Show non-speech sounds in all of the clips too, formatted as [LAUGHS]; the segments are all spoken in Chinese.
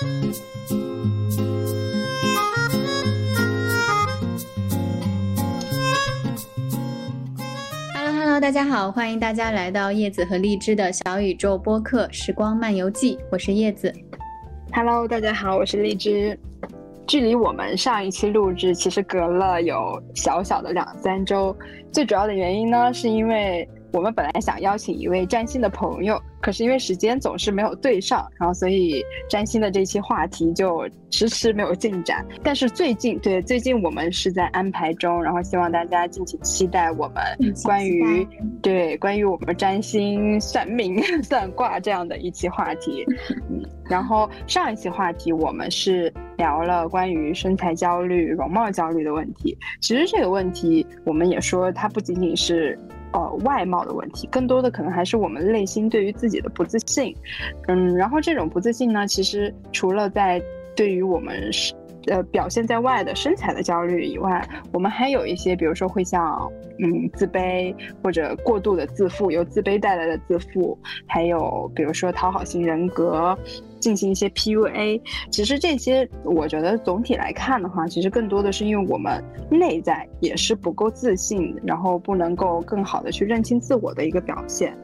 大家好，欢迎大家来到叶子和荔枝的小宇宙播客《时光漫游记》，我是叶子。Hello，大家好，我是荔枝。距离我们上一期录制其实隔了有小小的两三周，最主要的原因呢，是因为。我们本来想邀请一位占星的朋友，可是因为时间总是没有对上，然后所以占星的这期话题就迟迟没有进展。但是最近，对最近我们是在安排中，然后希望大家敬请期待我们关于对关于我们占星、算命、[LAUGHS] 算卦这样的一期话题。[LAUGHS] 嗯，然后上一期话题我们是聊了关于身材焦虑、容貌焦虑的问题。其实这个问题我们也说，它不仅仅是。呃，外貌的问题，更多的可能还是我们内心对于自己的不自信。嗯，然后这种不自信呢，其实除了在对于我们是呃表现在外的身材的焦虑以外，我们还有一些，比如说会像嗯自卑或者过度的自负，由自卑带来的自负，还有比如说讨好型人格。进行一些 PUA，其实这些我觉得总体来看的话，其实更多的是因为我们内在也是不够自信，然后不能够更好的去认清自我的一个表现。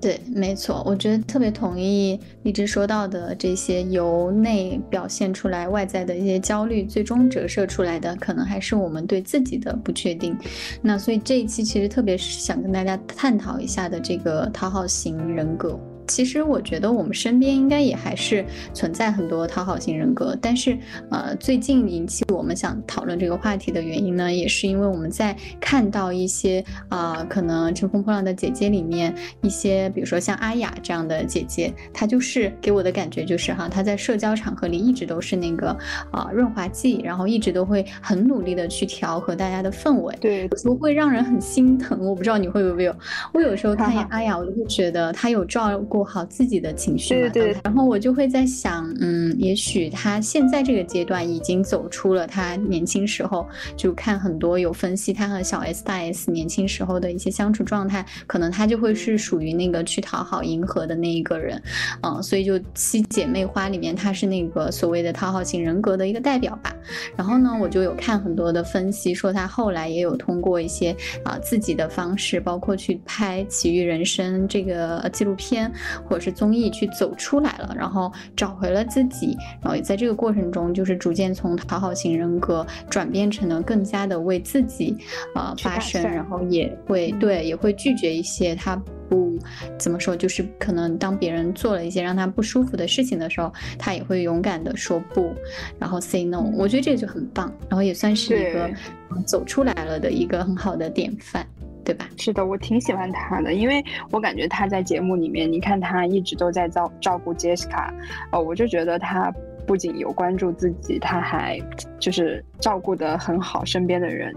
对，没错，我觉得特别同意一直说到的这些由内表现出来外在的一些焦虑，最终折射出来的可能还是我们对自己的不确定。那所以这一期其实特别是想跟大家探讨一下的这个讨好型人格。其实我觉得我们身边应该也还是存在很多讨好型人格，但是呃，最近引起我们想讨论这个话题的原因呢，也是因为我们在看到一些啊，可能《乘风破浪的姐姐》里面一些，比如说像阿雅这样的姐姐，她就是给我的感觉就是哈，她在社交场合里一直都是那个啊润滑剂，然后一直都会很努力的去调和大家的氛围，对，有时候会让人很心疼。我不知道你会不会有，我有时候看阿雅，我就会觉得她有照。顾好自己的情绪嘛，对对。然后我就会在想，嗯，也许他现在这个阶段已经走出了他年轻时候，就看很多有分析他和小 S 大 S 年轻时候的一些相处状态，可能他就会是属于那个去讨好迎合的那一个人，嗯，所以就七姐妹花里面他是那个所谓的讨好型人格的一个代表吧。然后呢，我就有看很多的分析，说他后来也有通过一些啊自己的方式，包括去拍《奇遇人生》这个纪录片。或者是综艺去走出来了，然后找回了自己，然后也在这个过程中，就是逐渐从讨好型人格转变成了更加的为自己呃发声，然后也会对也会拒绝一些他不怎么说，就是可能当别人做了一些让他不舒服的事情的时候，他也会勇敢的说不，然后 say no。我觉得这个就很棒，然后也算是一个走出来了的一个很好的典范。对吧？是的，我挺喜欢他的，因为我感觉他在节目里面，你看他一直都在照照顾 Jessica，哦，我就觉得他不仅有关注自己，他还就是照顾的很好身边的人。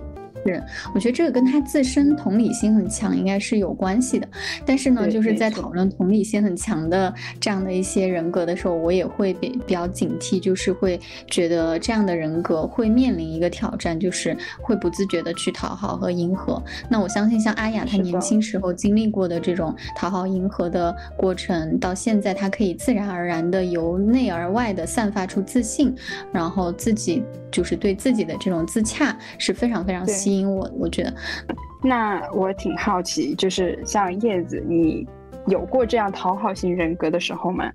人，我觉得这个跟他自身同理心很强应该是有关系的。但是呢，就是在讨论同理心很强的这样的一些人格的时候，我也会比比较警惕，就是会觉得这样的人格会面临一个挑战，就是会不自觉的去讨好和迎合。那我相信，像阿雅她年轻时候经历过的这种讨好迎合的过程，到现在她可以自然而然的由内而外的散发出自信，然后自己就是对自己的这种自洽是非常非常吸引。我我觉得，那我挺好奇，就是像叶子，你有过这样讨好型人格的时候吗？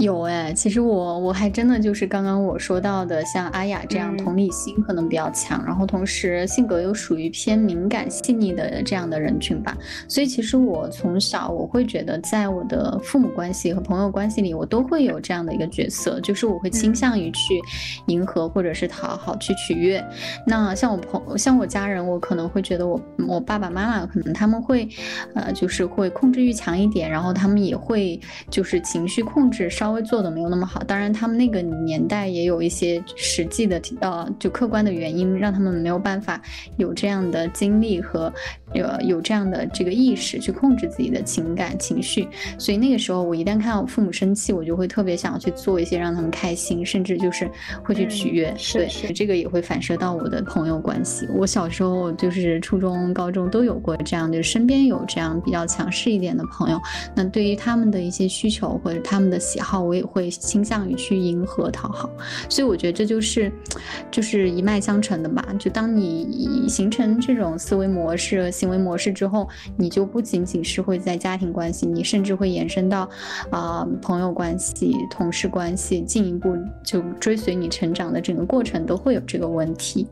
有哎，其实我我还真的就是刚刚我说到的，像阿雅这样同理心可能比较强，然后同时性格又属于偏敏感细腻的这样的人群吧。所以其实我从小我会觉得，在我的父母关系和朋友关系里，我都会有这样的一个角色，就是我会倾向于去迎合或者是讨好去取悦。那像我朋像我家人，我可能会觉得我我爸爸妈妈可能他们会，呃，就是会控制欲强一点，然后他们也会就是情绪控制稍。稍微做的没有那么好，当然他们那个年代也有一些实际的呃，就客观的原因，让他们没有办法有这样的经历和。有有这样的这个意识去控制自己的情感情绪，所以那个时候我一旦看到父母生气，我就会特别想要去做一些让他们开心，甚至就是会去取悦。对，这个也会反射到我的朋友关系。我小时候就是初中、高中都有过这样，就是身边有这样比较强势一点的朋友。那对于他们的一些需求或者他们的喜好，我也会倾向于去迎合讨好。所以我觉得这就是就是一脉相承的吧。就当你形成这种思维模式、行为模式之后，你就不仅仅是会在家庭关系，你甚至会延伸到啊朋友关系、同事关系，进一步就追随你成长的整个过程都会有这个问题。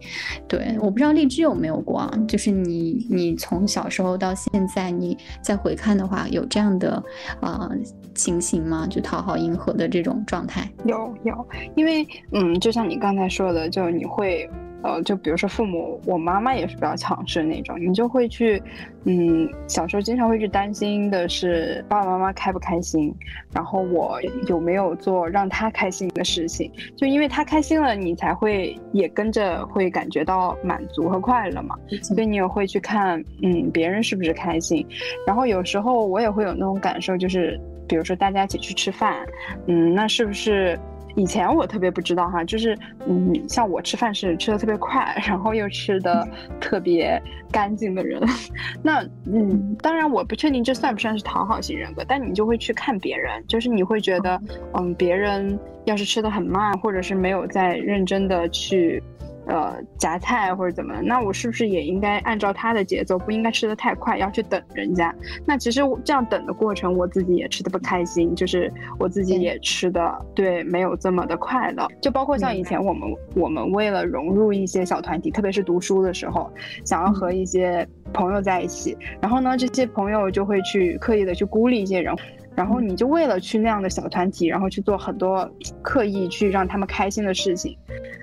对，我不知道荔枝有没有过啊？就是你你从小时候到现在，你再回看的话，有这样的啊情形吗？就讨好迎合的这种状态？有有，因为嗯，就像你刚才说的，就你会。呃，就比如说父母，我妈妈也是比较强势那种，你就会去，嗯，小时候经常会去担心的是爸爸妈妈开不开心，然后我有没有做让他开心的事情，就因为他开心了，你才会也跟着会感觉到满足和快乐嘛，所以你也会去看，嗯，别人是不是开心，然后有时候我也会有那种感受，就是比如说大家一起去吃饭，嗯，那是不是？以前我特别不知道哈，就是嗯，像我吃饭是吃的特别快，然后又吃的特别干净的人，[LAUGHS] 那嗯，当然我不确定这算不算是讨好型人格，但你就会去看别人，就是你会觉得嗯，别人要是吃的很慢，或者是没有在认真的去。呃，夹菜或者怎么，那我是不是也应该按照他的节奏，不应该吃的太快，要去等人家？那其实这样等的过程，我自己也吃的不开心，就是我自己也吃的对没有这么的快乐。就包括像以前我们，我们为了融入一些小团体，特别是读书的时候，想要和一些朋友在一起，然后呢，这些朋友就会去刻意的去孤立一些人。然后你就为了去那样的小团体，然后去做很多刻意去让他们开心的事情，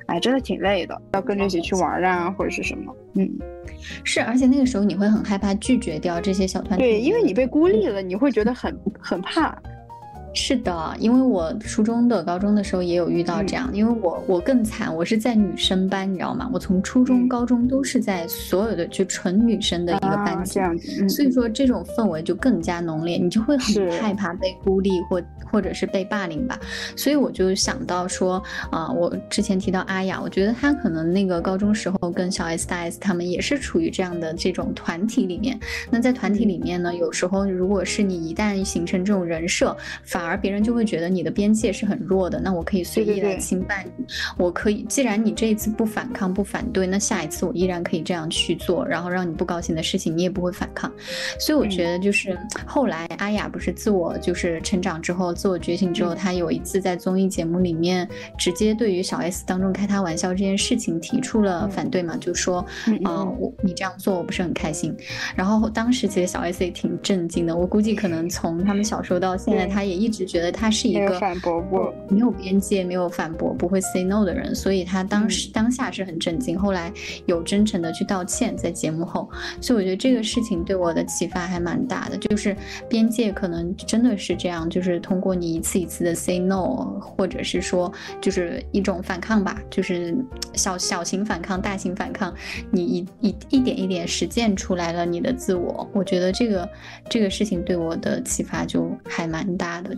哎，真的挺累的，要跟着一起去玩啊，或者是什么，嗯，是，而且那个时候你会很害怕拒绝掉这些小团体，对，因为你被孤立了，你会觉得很很怕。是的，因为我初中的、高中的时候也有遇到这样，因为我我更惨，我是在女生班，你知道吗？我从初中、高中都是在所有的就纯女生的一个班级，所以说这种氛围就更加浓烈，你就会很害怕被孤立或或者是被霸凌吧。所以我就想到说，啊，我之前提到阿雅，我觉得她可能那个高中时候跟小 S 大 S 他们也是处于这样的这种团体里面。那在团体里面呢，有时候如果是你一旦形成这种人设，反而别人就会觉得你的边界是很弱的，那我可以随意来侵犯你。我可以，既然你这一次不反抗、不反对，那下一次我依然可以这样去做，然后让你不高兴的事情，你也不会反抗。所以我觉得，就是后来阿雅不是自我就是成长之后、自我觉醒之后，她有一次在综艺节目里面直接对于小 S 当中开他玩笑这件事情提出了反对嘛，就说啊，我你这样做我不是很开心。然后当时其实小 S 也挺震惊的，我估计可能 [LAUGHS] 从他们小时候到现在，她也一直觉得。他是一个反驳不没有边界、没有反驳、不会 say no 的人，所以他当时当下是很震惊，后来有真诚的去道歉，在节目后，所以我觉得这个事情对我的启发还蛮大的，就是边界可能真的是这样，就是通过你一次一次的 say no，或者是说就是一种反抗吧，就是小小型反抗、大型反抗，你一一一点一点实践出来了你的自我，我觉得这个这个事情对我的启发就还蛮大的。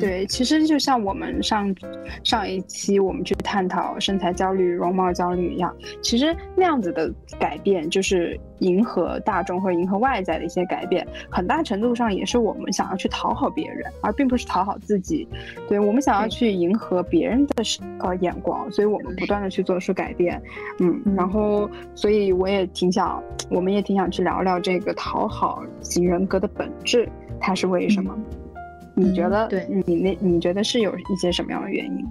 对，其实就像我们上上一期我们去探讨身材焦虑、容貌焦虑一样，其实那样子的改变，就是迎合大众或者迎合外在的一些改变，很大程度上也是我们想要去讨好别人，而并不是讨好自己。对我们想要去迎合别人的呃眼光，所以我们不断的去做出改变。嗯，然后所以我也挺想，我们也挺想去聊聊这个讨好型人格的本质，它是为什么？你觉得？对，你那你觉得是有一些什么样的原因？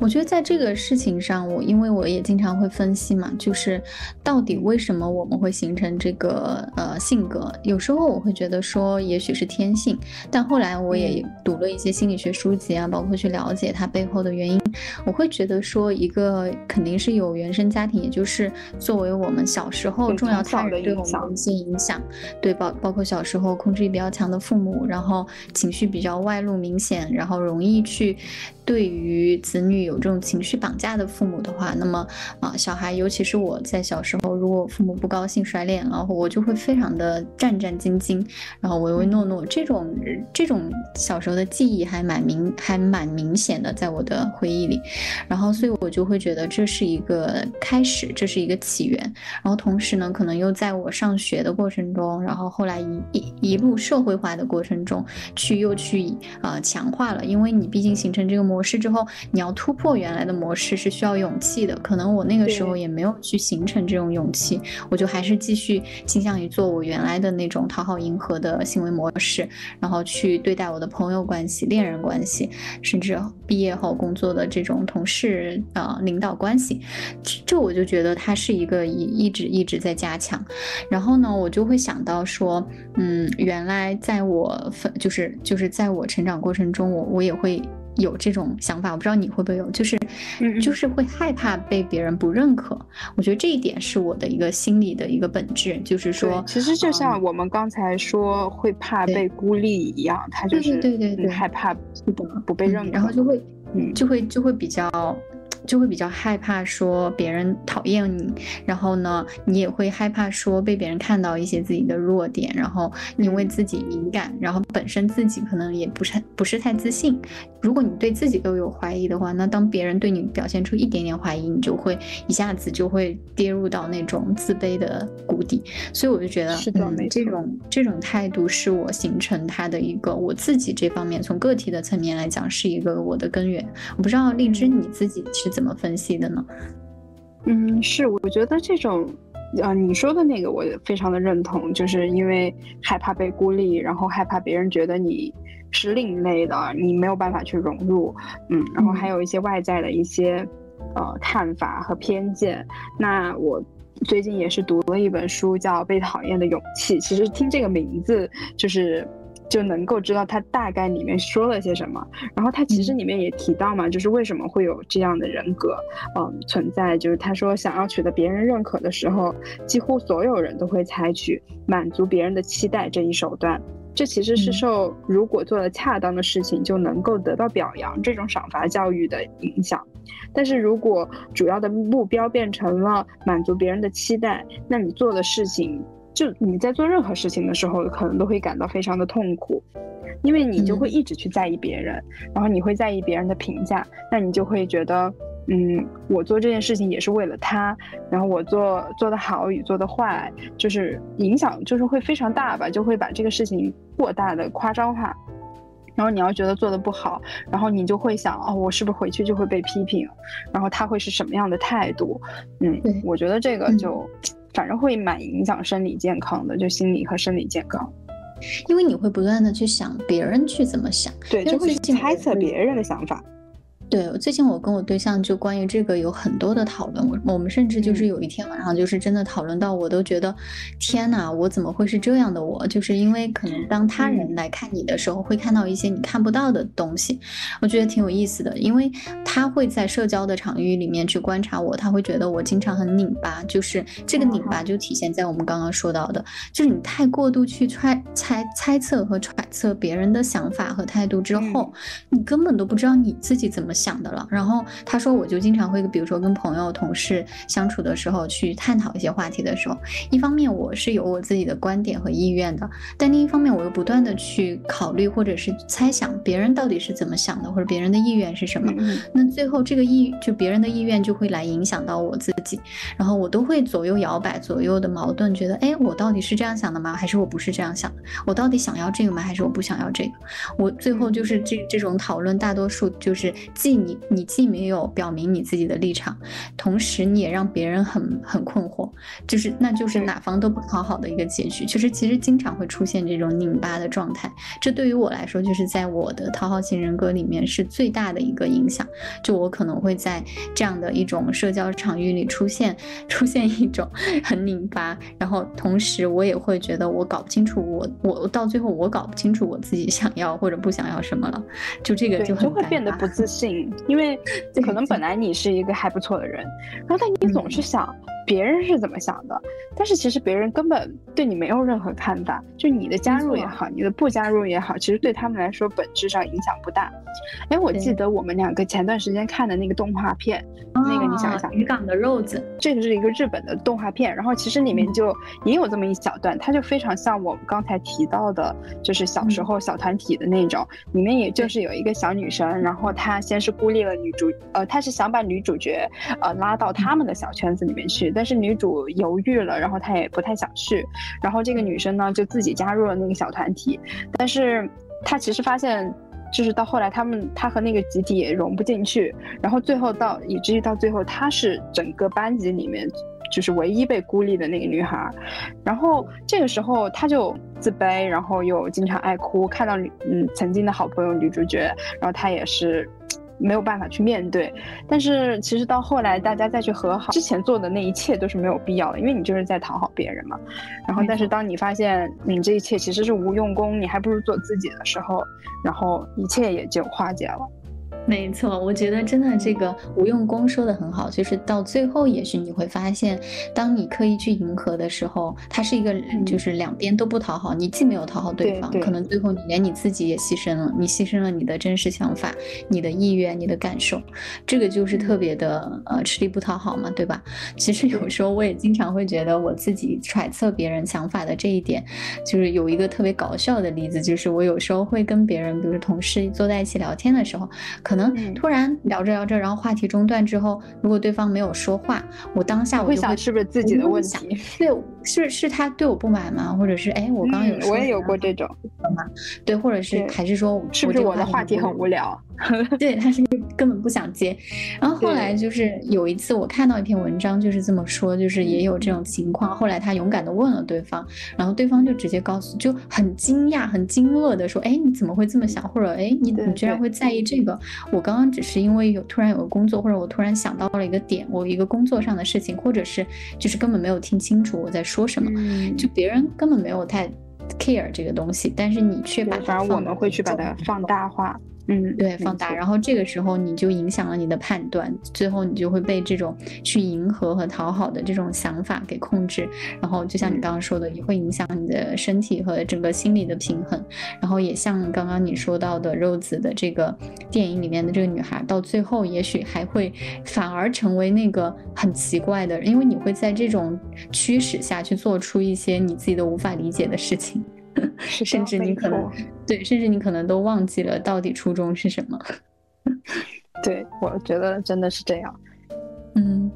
我觉得在这个事情上，我因为我也经常会分析嘛，就是到底为什么我们会形成这个呃性格？有时候我会觉得说，也许是天性，但后来我也读了一些心理学书籍啊，包括去了解它背后的原因，我会觉得说，一个肯定是有原生家庭，也就是作为我们小时候重要他人对我们的一些影响，对包包括小时候控制欲比较强的父母，然后情绪比较外露明显，然后容易去。对于子女有这种情绪绑架的父母的话，那么啊，小孩，尤其是我在小时候，如果父母不高兴甩脸了，我就会非常的战战兢兢，然后唯唯诺诺。这种这种小时候的记忆还蛮明还蛮明显的，在我的回忆忆里，然后所以我就会觉得这是一个开始，这是一个起源。然后同时呢，可能又在我上学的过程中，然后后来一一一路社会化的过程中，去又去呃强化了。因为你毕竟形成这个模式之后，你要突破原来的模式是需要勇气的。可能我那个时候也没有去形成这种勇气，我就还是继续倾向于做我原来的那种讨好迎合的行为模式，然后去对待我的朋友关系、恋人关系，甚至毕业后工作的这种同事呃领导关系。这我就觉得它是一个一。一直一直在加强，然后呢，我就会想到说，嗯，原来在我分就是就是在我成长过程中，我我也会有这种想法，我不知道你会不会有，就是就是会害怕被别人不认可。我觉得这一点是我的一个心理的一个本质，就是说，其实就像我们刚才说会怕被孤立一样，他就是对对对害怕不不被认可，然后就会就会就会比较。就会比较害怕说别人讨厌你，然后呢，你也会害怕说被别人看到一些自己的弱点，然后因为自己敏感，然后本身自己可能也不是不是太自信。如果你对自己都有怀疑的话，那当别人对你表现出一点点怀疑，你就会一下子就会跌入到那种自卑的谷底。所以我就觉得，嗯，这种这种态度是我形成他的一个我自己这方面从个体的层面来讲是一个我的根源。我不知道荔枝你自己是。怎么分析的呢？嗯，是，我觉得这种，呃，你说的那个我非常的认同，就是因为害怕被孤立，然后害怕别人觉得你是另类的，你没有办法去融入，嗯，然后还有一些外在的一些呃看法和偏见。那我最近也是读了一本书，叫《被讨厌的勇气》。其实听这个名字就是。就能够知道他大概里面说了些什么，然后他其实里面也提到嘛，就是为什么会有这样的人格，嗯，存在，就是他说想要取得别人认可的时候，几乎所有人都会采取满足别人的期待这一手段，这其实是受如果做了恰当的事情就能够得到表扬这种赏罚教育的影响，但是如果主要的目标变成了满足别人的期待，那你做的事情。就你在做任何事情的时候，可能都会感到非常的痛苦，因为你就会一直去在意别人，然后你会在意别人的评价，那你就会觉得，嗯，我做这件事情也是为了他，然后我做做的好与做的坏，就是影响就是会非常大吧，就会把这个事情过大的夸张化，然后你要觉得做的不好，然后你就会想，哦，我是不是回去就会被批评，然后他会是什么样的态度？嗯，我觉得这个就。反正会蛮影响生理健康的，就心理和生理健康，因为你会不断的去想别人去怎么想，对，就会去猜测别人的想法。对，最近我跟我对象就关于这个有很多的讨论，我我们甚至就是有一天晚上就是真的讨论到，我都觉得天哪，我怎么会是这样的我？就是因为可能当他人来看你的时候，会看到一些你看不到的东西，我觉得挺有意思的，因为他会在社交的场域里面去观察我，他会觉得我经常很拧巴，就是这个拧巴就体现在我们刚刚说到的，就是你太过度去揣猜猜测和揣测别人的想法和态度之后，你根本都不知道你自己怎么。想的了，然后他说，我就经常会，比如说跟朋友、同事相处的时候，去探讨一些话题的时候，一方面我是有我自己的观点和意愿的，但另一方面我又不断的去考虑或者是猜想别人到底是怎么想的，或者别人的意愿是什么。那最后这个意就别人的意愿就会来影响到我自己，然后我都会左右摇摆，左右的矛盾，觉得哎，我到底是这样想的吗？还是我不是这样想的？我到底想要这个吗？还是我不想要这个？我最后就是这这种讨论，大多数就是。既你你既没有表明你自己的立场，同时你也让别人很很困惑，就是那就是哪方都不讨好的一个结局。就是其实经常会出现这种拧巴的状态，这对于我来说，就是在我的讨好型人格里面是最大的一个影响。就我可能会在这样的一种社交场域里出现出现一种 [LAUGHS] 很拧巴，然后同时我也会觉得我搞不清楚我我到最后我搞不清楚我自己想要或者不想要什么了，就这个就很就会变得不自信。因为可能本来你是一个还不错的人，然后但你总是想别人是怎么想的，但是其实别人根本对你没有任何看法，就你的加入也好，你的不加入也好，其实对他们来说本质上影响不大。哎，我记得我们两个前段时间看的那个动画片，那个你想一想，渔港的肉子，这个是一个日本的动画片，然后其实里面就也有这么一小段，它就非常像我们刚才提到的，就是小时候小团体的那种，里面也就是有一个小女生，然后她先是孤立了女主，呃，她是想把女主角呃拉到他们的小圈子里面去，但是女主犹豫了，然后她也不太想去，然后这个女生呢就自己加入了那个小团体，但是她其实发现。就是到后来，他们他和那个集体也融不进去，然后最后到以至于到最后，她是整个班级里面就是唯一被孤立的那个女孩，然后这个时候她就自卑，然后又经常爱哭，看到女嗯曾经的好朋友女主角，然后她也是。没有办法去面对，但是其实到后来大家再去和好，之前做的那一切都是没有必要的，因为你就是在讨好别人嘛。然后，但是当你发现你这一切其实是无用功，你还不如做自己的时候，然后一切也就化解了。没错，我觉得真的这个无用功说的很好，就是到最后，也许你会发现，当你刻意去迎合的时候，它是一个就是两边都不讨好，你既没有讨好对方，可能最后你连你自己也牺牲了，你牺牲了你的真实想法、你的意愿、你的感受，这个就是特别的呃吃力不讨好嘛，对吧？其实有时候我也经常会觉得我自己揣测别人想法的这一点，就是有一个特别搞笑的例子，就是我有时候会跟别人，比如同事坐在一起聊天的时候，可可能突然聊着聊着，然后话题中断之后，如果对方没有说话，我当下我会想是不是自己的问题？对，是是他对我不满吗？或者是哎，我刚刚有我也有过这种吗？对，或者是还是说是不是我的话题很无聊？[LAUGHS] 对，他是根本不想接。然后后来就是有一次我看到一篇文章，就是这么说，就是也有这种情况。后来他勇敢的问了对方，然后对方就直接告诉，就很惊讶、很惊愕的说：“哎，你怎么会这么想？或者哎，你你居然会在意这个？我刚刚只是因为有突然有个工作，或者我突然想到了一个点，我一个工作上的事情，或者是就是根本没有听清楚我在说什么，就别人根本没有太 care 这个东西，但是你却把反而我们会去把它放大化。”嗯，对，放大，然后这个时候你就影响了你的判断，最后你就会被这种去迎合和讨好的这种想法给控制，然后就像你刚刚说的，也会影响你的身体和整个心理的平衡，然后也像刚刚你说到的肉子的这个电影里面的这个女孩，到最后也许还会反而成为那个很奇怪的人，因为你会在这种驱使下去做出一些你自己都无法理解的事情。[LAUGHS] 甚至你可能对，甚至你可能都忘记了到底初衷是什么。[LAUGHS] 对，我觉得真的是这样。嗯，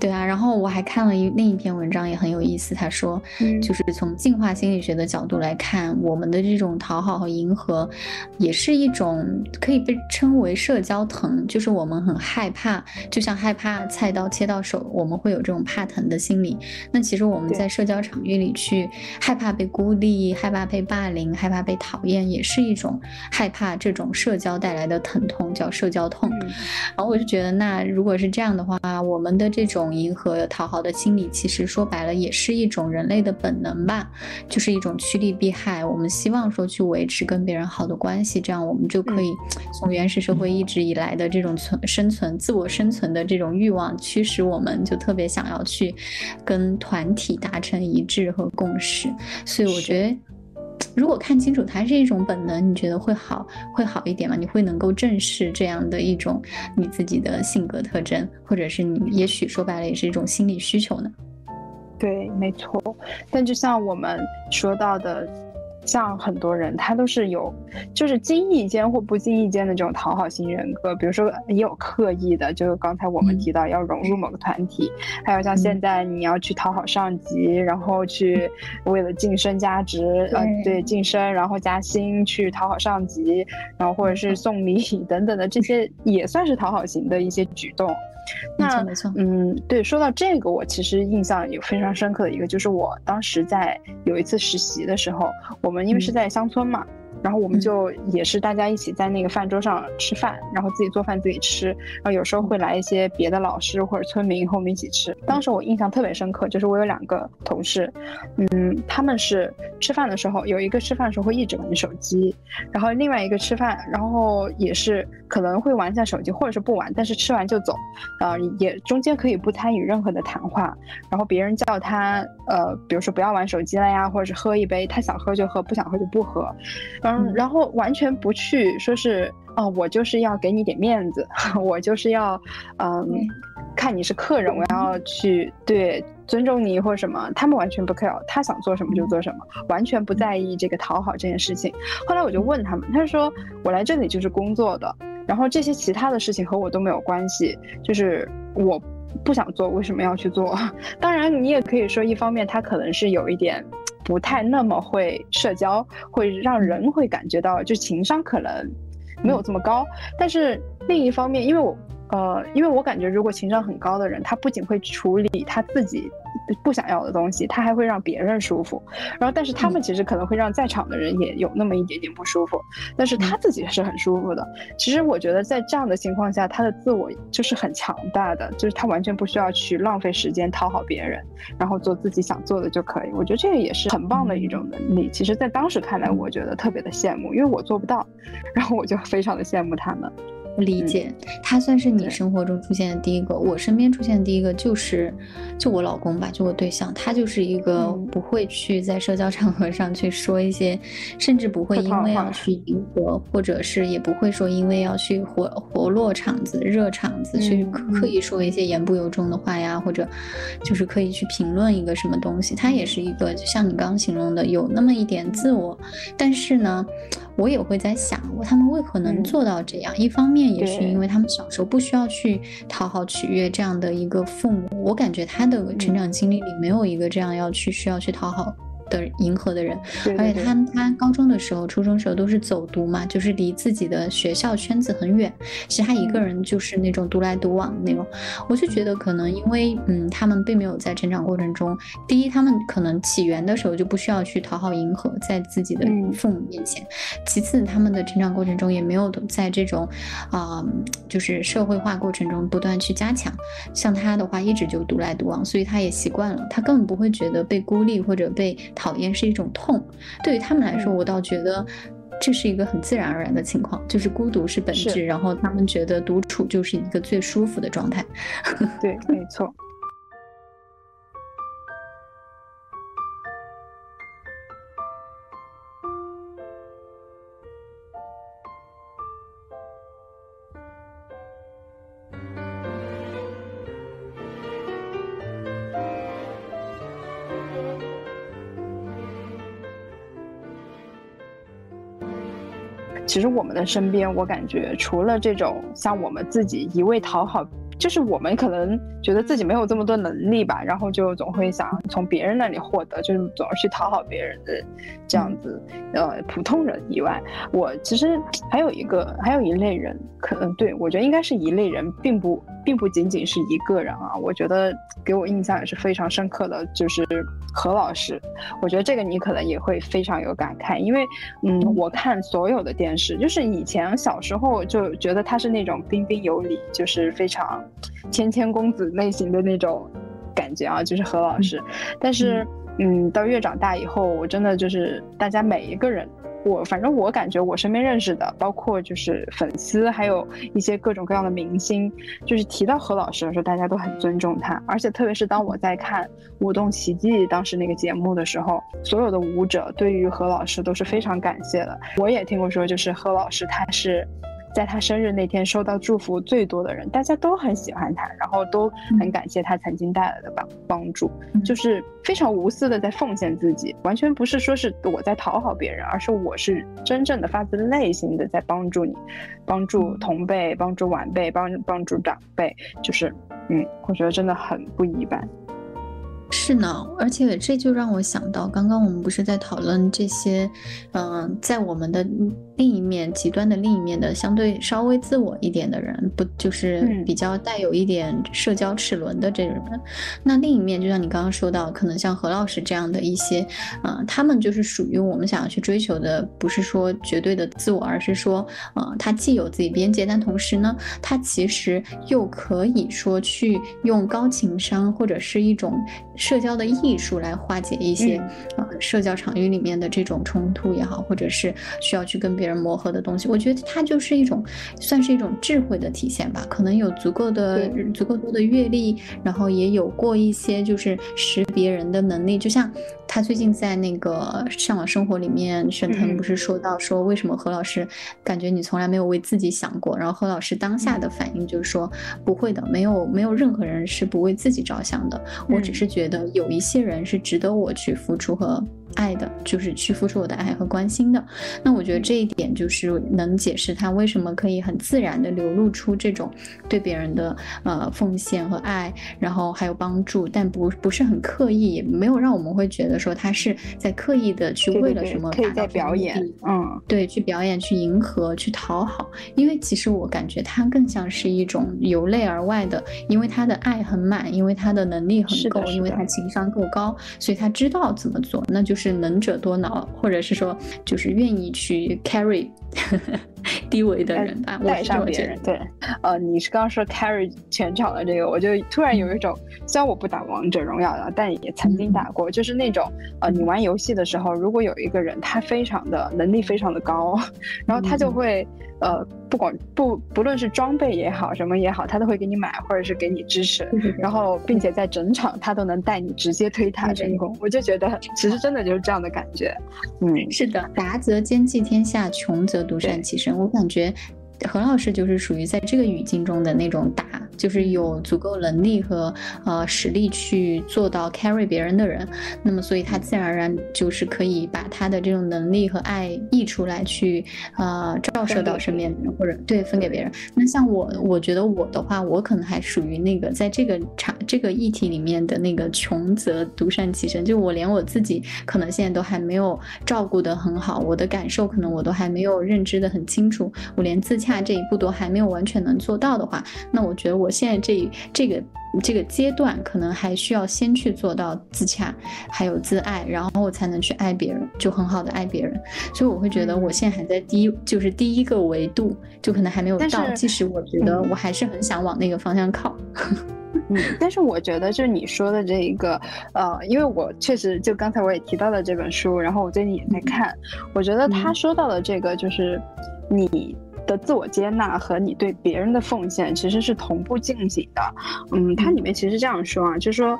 对啊，然后我还看了一另一篇文章，也很有意思。他说，就是从进化心理学的角度来看，我们的这种讨好和迎合，也是一种可以被称为社交疼，就是我们很害怕，就像害怕菜刀切到手，我们会有这种怕疼的心理。那其实我们在社交场域里去害怕被孤立，害怕被霸凌，害怕被讨厌，也是一种害怕这种社交带来的疼痛，叫社交痛。然后我就觉得，那如果是这样的话，啊，我们的这种迎合讨好的心理，其实说白了也是一种人类的本能吧，就是一种趋利避害。我们希望说去维持跟别人好的关系，这样我们就可以 [TSK] 从原始社会一直以来的这种存生存、自我生存的这种欲望驱使我们，就特别想要去跟团体达成一致和共识。所以我觉得。如果看清楚它是一种本能，你觉得会好会好一点吗？你会能够正视这样的一种你自己的性格特征，或者是你也许说白了也是一种心理需求呢？对，没错。但就像我们说到的。像很多人，他都是有，就是经意间或不经意间的这种讨好型人格。比如说，也有刻意的，就是刚才我们提到要融入某个团体，还有像现在你要去讨好上级，然后去为了晋升加职，呃，对，晋升然后加薪去讨好上级，然后或者是送礼 [LAUGHS] 等等的这些，也算是讨好型的一些举动。那没错，嗯，对，说到这个，我其实印象有非常深刻的一个，就是我当时在有一次实习的时候，我们因为是在乡村嘛。然后我们就也是大家一起在那个饭桌上吃饭，然后自己做饭自己吃，然后有时候会来一些别的老师或者村民和我们一起吃。当时我印象特别深刻，就是我有两个同事，嗯，他们是吃饭的时候有一个吃饭的时候会一直玩手机，然后另外一个吃饭，然后也是可能会玩一下手机，或者是不玩，但是吃完就走，呃，也中间可以不参与任何的谈话，然后别人叫他，呃，比如说不要玩手机了呀，或者是喝一杯，他想喝就喝，不想喝就不喝，嗯，然后完全不去说是，哦，我就是要给你点面子，[LAUGHS] 我就是要，嗯，看你是客人，我要去对尊重你或什么，他们完全不 care，他想做什么就做什么，完全不在意这个讨好这件事情。后来我就问他们，他说我来这里就是工作的，然后这些其他的事情和我都没有关系，就是我不想做，为什么要去做？[LAUGHS] 当然，你也可以说，一方面他可能是有一点。不太那么会社交，会让人会感觉到就情商可能没有这么高。但是另一方面，因为我呃，因为我感觉如果情商很高的人，他不仅会处理他自己。不想要的东西，他还会让别人舒服，然后但是他们其实可能会让在场的人也有那么一点点不舒服，但是他自己是很舒服的。其实我觉得在这样的情况下，他的自我就是很强大的，就是他完全不需要去浪费时间讨好别人，然后做自己想做的就可以。我觉得这个也是很棒的一种能力。其实，在当时看来，我觉得特别的羡慕，因为我做不到，然后我就非常的羡慕他们。理解，他算是你生活中出现的第一个。我身边出现的第一个就是，就我老公吧，就我对象，他就是一个不会去在社交场合上去说一些，甚至不会因为要去迎合，或者是也不会说因为要去活活络场子、热场子去刻意说一些言不由衷的话呀，或者就是刻意去评论一个什么东西。他也是一个，就像你刚刚形容的，有那么一点自我，但是呢。我也会在想，他们为何能做到这样？一方面也是因为他们小时候不需要去讨好取悦这样的一个父母，我感觉他的成长经历里没有一个这样要去需要去讨好。的迎合的人，而且他他高中的时候、初中时候都是走读嘛，就是离自己的学校圈子很远。其实他一个人就是那种独来独往的那种。我就觉得可能因为嗯，他们并没有在成长过程中，第一，他们可能起源的时候就不需要去讨好迎合在自己的父母面前；其次，他们的成长过程中也没有在这种啊，就是社会化过程中不断去加强。像他的话，一直就独来独往，所以他也习惯了，他根本不会觉得被孤立或者被。讨厌是一种痛，对于他们来说，我倒觉得这是一个很自然而然的情况，就是孤独是本质，然后他们觉得独处就是一个最舒服的状态。[LAUGHS] 对，没错。其实我们的身边，我感觉除了这种像我们自己一味讨好，就是我们可能觉得自己没有这么多能力吧，然后就总会想从别人那里获得，就是总是去讨好别人的这样子，呃，普通人以外，我其实还有一个，还有一类人，可能对我觉得应该是一类人，并不。并不仅仅是一个人啊，我觉得给我印象也是非常深刻的，就是何老师。我觉得这个你可能也会非常有感慨，因为，嗯，我看所有的电视，就是以前小时候就觉得他是那种彬彬有礼，就是非常谦谦公子类型的那种感觉啊，就是何老师。但是，嗯，到越长大以后，我真的就是大家每一个人。我反正我感觉我身边认识的，包括就是粉丝，还有一些各种各样的明星，就是提到何老师的时候，大家都很尊重他。而且特别是当我在看《舞动奇迹》当时那个节目的时候，所有的舞者对于何老师都是非常感谢的。我也听过说，就是何老师他是。在他生日那天收到祝福最多的人，大家都很喜欢他，然后都很感谢他曾经带来的帮帮助，就是非常无私的在奉献自己，完全不是说是我在讨好别人，而是我是真正的发自内心的在帮助你，帮助同辈，帮助晚辈，帮帮助长辈，就是，嗯，我觉得真的很不一般。是呢，而且这就让我想到，刚刚我们不是在讨论这些，嗯，在我们的另一面极端的另一面的相对稍微自我一点的人，不就是比较带有一点社交齿轮的这种人？那另一面，就像你刚刚说到，可能像何老师这样的一些，嗯，他们就是属于我们想要去追求的，不是说绝对的自我，而是说，呃，他既有自己边界，但同时呢，他其实又可以说去用高情商或者是一种。社交的艺术来化解一些呃社交场域里面的这种冲突也好，或者是需要去跟别人磨合的东西，我觉得它就是一种算是一种智慧的体现吧。可能有足够的足够多的阅历，然后也有过一些就是识别人的能力。就像他最近在那个《向往生活》里面，沈腾不是说到说为什么何老师感觉你从来没有为自己想过？然后何老师当下的反应就是说不会的，没有没有任何人是不为自己着想的，我只是觉得。有一些人是值得我去付出和。爱的，就是去付出我的爱和关心的。那我觉得这一点就是能解释他为什么可以很自然的流露出这种对别人的呃奉献和爱，然后还有帮助，但不不是很刻意，也没有让我们会觉得说他是在刻意的去为了什么可以在表演，嗯，对，去表演，去迎合，去讨好。因为其实我感觉他更像是一种由内而外的，因为他的爱很满，因为他的能力很够，因为他情商够高，所以他知道怎么做，那就是。是能者多劳，或者是说，就是愿意去 carry [LAUGHS] [LAUGHS] 低维的人吧，带上别人。对，呃，你是刚刚说 carry 全场的这个，我就突然有一种，虽然我不打王者荣耀的，但也曾经打过，就是那种，呃，你玩游戏的时候，如果有一个人他非常的能力非常的高，然后他就会。呃，不管不不论是装备也好，什么也好，他都会给你买，或者是给你支持，然后并且在整场他都能带你直接推塔成功。我就觉得其实真的就是这样的感觉。嗯，是的，达则兼济天下，穷则独善其身。我感觉何老师就是属于在这个语境中的那种大。就是有足够能力和呃实力去做到 carry 别人的人，那么所以他自然而然就是可以把他的这种能力和爱溢出来，去呃照射到身边的人，或者对分给别人。那像我，我觉得我的话，我可能还属于那个在这个场这个议题里面的那个穷则独善其身，就我连我自己可能现在都还没有照顾得很好，我的感受可能我都还没有认知的很清楚，我连自洽这一步都还没有完全能做到的话，那我觉得我。现在这这个这个阶段，可能还需要先去做到自洽，还有自爱，然后才能去爱别人，就很好的爱别人。所以我会觉得，我现在还在第一，就是第一个维度，就可能还没有到。即使我觉得我还是很想往那个方向靠。嗯，但是我觉得，就是你说的这一个，呃，因为我确实就刚才我也提到了这本书，然后我最近也在看，我觉得他说到的这个，就是你。的自我接纳和你对别人的奉献其实是同步进行的，嗯，它里面其实这样说啊，就是说，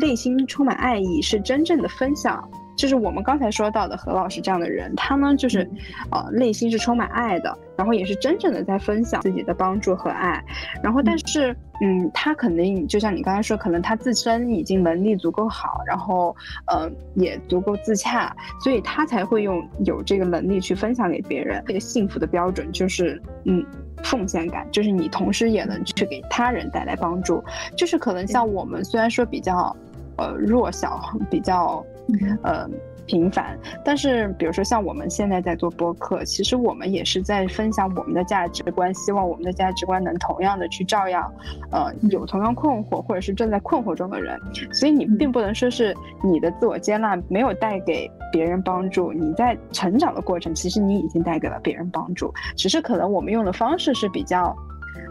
内心充满爱意是真正的分享。就是我们刚才说到的何老师这样的人，他呢就是，呃，内心是充满爱的，然后也是真正的在分享自己的帮助和爱，然后但是，嗯，他肯定就像你刚才说，可能他自身已经能力足够好，然后，呃，也足够自洽，所以他才会用有这个能力去分享给别人。这个幸福的标准就是，嗯，奉献感，就是你同时也能去给他人带来帮助，就是可能像我们虽然说比较，呃，弱小，比较。呃，平凡，但是比如说像我们现在在做播客，其实我们也是在分享我们的价值观，希望我们的价值观能同样的去照耀，呃，有同样困惑或者是正在困惑中的人。所以你并不能说是你的自我接纳没有带给别人帮助，你在成长的过程，其实你已经带给了别人帮助，只是可能我们用的方式是比较。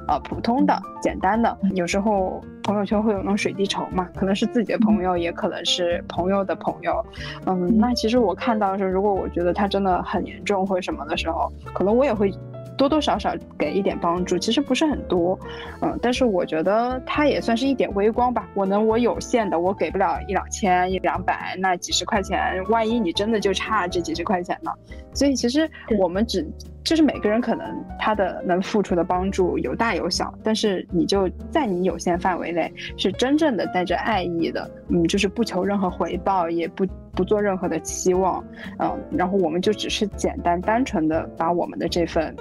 呃，普通的、简单的，有时候朋友圈会有那种水滴筹嘛，可能是自己的朋友，也可能是朋友的朋友。嗯，那其实我看到的时候，如果我觉得他真的很严重或者什么的时候，可能我也会。多多少少给一点帮助，其实不是很多，嗯，但是我觉得它也算是一点微光吧。我能我有限的，我给不了一两千一两百，那几十块钱，万一你真的就差这几十块钱呢？所以其实我们只就是每个人可能他的能付出的帮助有大有小，但是你就在你有限范围内是真正的带着爱意的，嗯，就是不求任何回报，也不不做任何的期望，嗯，然后我们就只是简单单纯的把我们的这份。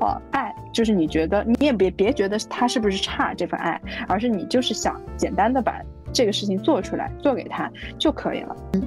呃，爱就是你觉得，你也别别觉得他是不是差这份爱，而是你就是想简单的把这个事情做出来，做给他就可以了。嗯。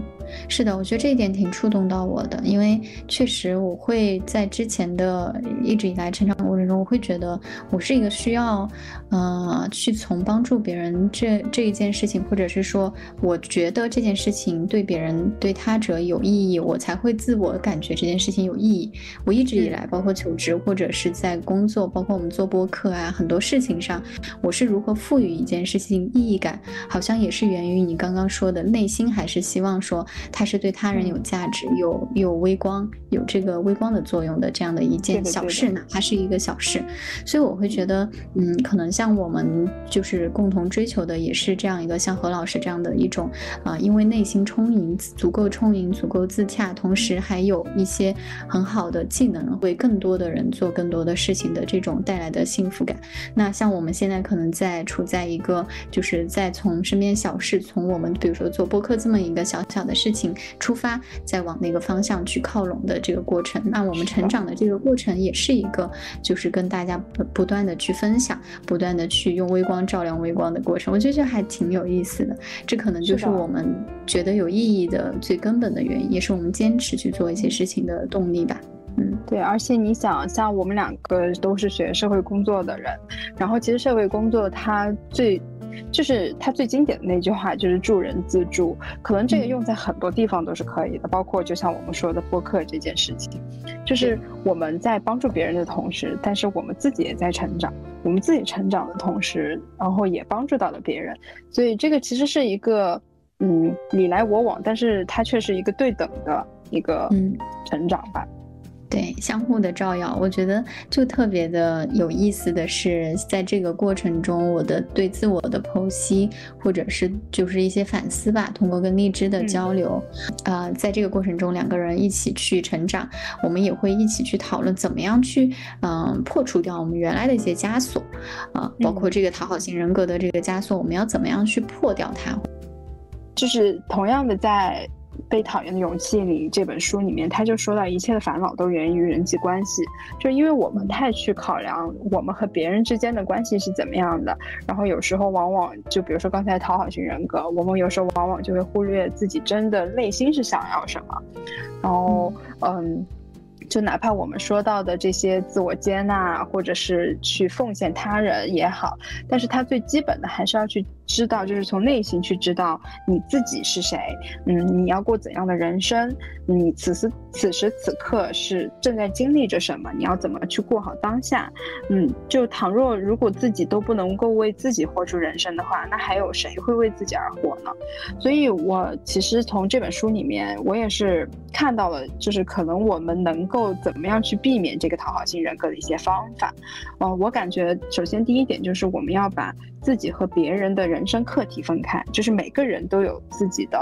是的，我觉得这一点挺触动到我的，因为确实我会在之前的一直以来成长过程中，我会觉得我是一个需要，呃，去从帮助别人这这一件事情，或者是说我觉得这件事情对别人对他者有意义，我才会自我感觉这件事情有意义。我一直以来，包括求职或者是在工作，包括我们做播客啊，很多事情上，我是如何赋予一件事情意义感，好像也是源于你刚刚说的，内心还是希望说。它是对他人有价值、有有微光、有这个微光的作用的这样的一件小事，哪怕是一个小事，所以我会觉得，嗯，可能像我们就是共同追求的，也是这样一个像何老师这样的一种啊，因为内心充盈、足够充盈、足够自洽，同时还有一些很好的技能，为更多的人做更多的事情的这种带来的幸福感。那像我们现在可能在处在一个，就是在从身边小事，从我们比如说做播客这么一个小小的事。情出发，再往那个方向去靠拢的这个过程，那我们成长的这个过程也是一个，就是跟大家不不断的去分享，不断的去用微光照亮微光的过程。我觉得这还挺有意思的，这可能就是我们觉得有意义的最根本的原因，也是我们坚持去做一些事情的动力吧。嗯，对，而且你想，像我们两个都是学社会工作的人，然后其实社会工作它最。就是他最经典的那句话，就是助人自助。可能这个用在很多地方都是可以的，包括就像我们说的播客这件事情，就是我们在帮助别人的同时，但是我们自己也在成长。我们自己成长的同时，然后也帮助到了别人。所以这个其实是一个，嗯，你来我往，但是它却是一个对等的一个成长吧。对，相互的照耀，我觉得就特别的有意思的是，在这个过程中，我的对自我的剖析，或者是就是一些反思吧，通过跟荔枝的交流，啊，在这个过程中，两个人一起去成长，我们也会一起去讨论怎么样去，嗯，破除掉我们原来的一些枷锁，啊，包括这个讨好型人格的这个枷锁，我们要怎么样去破掉它？就是同样的在。被讨厌的勇气里这本书里面，他就说到一切的烦恼都源于人际关系，就因为我们太去考量我们和别人之间的关系是怎么样的，然后有时候往往就比如说刚才讨好型人格，我们有时候往往就会忽略自己真的内心是想要什么，然后嗯。就哪怕我们说到的这些自我接纳，或者是去奉献他人也好，但是他最基本的还是要去知道，就是从内心去知道你自己是谁，嗯，你要过怎样的人生，你此时此时此刻是正在经历着什么，你要怎么去过好当下，嗯，就倘若如果自己都不能够为自己活出人生的话，那还有谁会为自己而活呢？所以我其实从这本书里面，我也是看到了，就是可能我们能够。怎么样去避免这个讨好型人格的一些方法？呃，我感觉首先第一点就是我们要把自己和别人的人生课题分开，就是每个人都有自己的，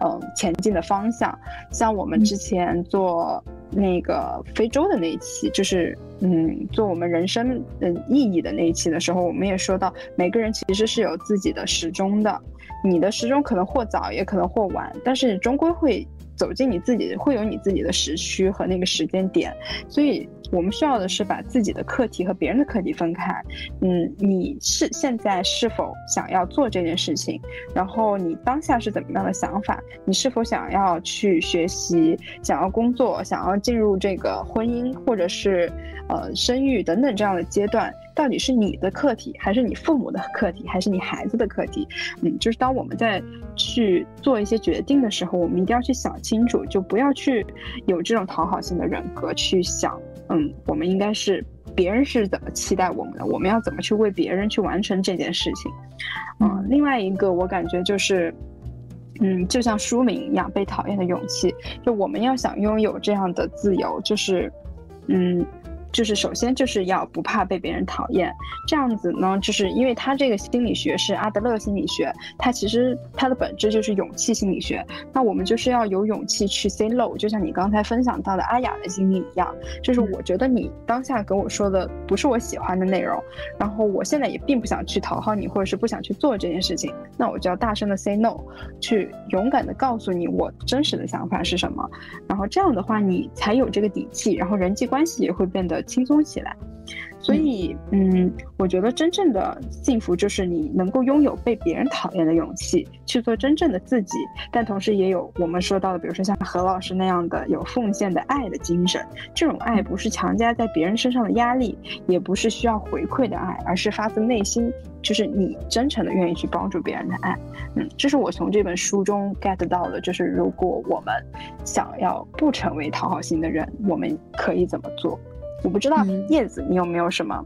嗯，前进的方向。像我我们之前做那个非洲的那一期，就是嗯，做我们人生嗯意义的那一期的时候，我们也说到，每个人其实是有自己的时钟的，你的时钟可能或早，也可能或晚，但是你终归会。走进你自己，会有你自己的时区和那个时间点，所以我们需要的是把自己的课题和别人的课题分开。嗯，你是现在是否想要做这件事情？然后你当下是怎么样的想法？你是否想要去学习？想要工作？想要进入这个婚姻，或者是呃生育等等这样的阶段？到底是你的课题，还是你父母的课题，还是你孩子的课题？嗯，就是当我们在去做一些决定的时候，我们一定要去想清楚，就不要去有这种讨好性的人格去想。嗯，我们应该是别人是怎么期待我们的，我们要怎么去为别人去完成这件事情。嗯，另外一个我感觉就是，嗯，就像书名一样，被讨厌的勇气。就我们要想拥有这样的自由，就是，嗯。就是首先就是要不怕被别人讨厌，这样子呢，就是因为他这个心理学是阿德勒心理学，它其实它的本质就是勇气心理学。那我们就是要有勇气去 say no，就像你刚才分享到的阿雅的经历一样，就是我觉得你当下跟我说的不是我喜欢的内容，然后我现在也并不想去讨好你，或者是不想去做这件事情，那我就要大声的 say no，去勇敢的告诉你我真实的想法是什么，然后这样的话你才有这个底气，然后人际关系也会变得。轻松起来，所以，嗯，我觉得真正的幸福就是你能够拥有被别人讨厌的勇气，去做真正的自己，但同时也有我们说到的，比如说像何老师那样的有奉献的爱的精神。这种爱不是强加在别人身上的压力，也不是需要回馈的爱，而是发自内心，就是你真诚的愿意去帮助别人的爱。嗯，这是我从这本书中 get 到的，就是如果我们想要不成为讨好型的人，我们可以怎么做？我不知道叶子，你有没有什么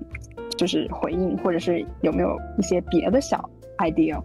就是回应，或者是有没有一些别的小 idea？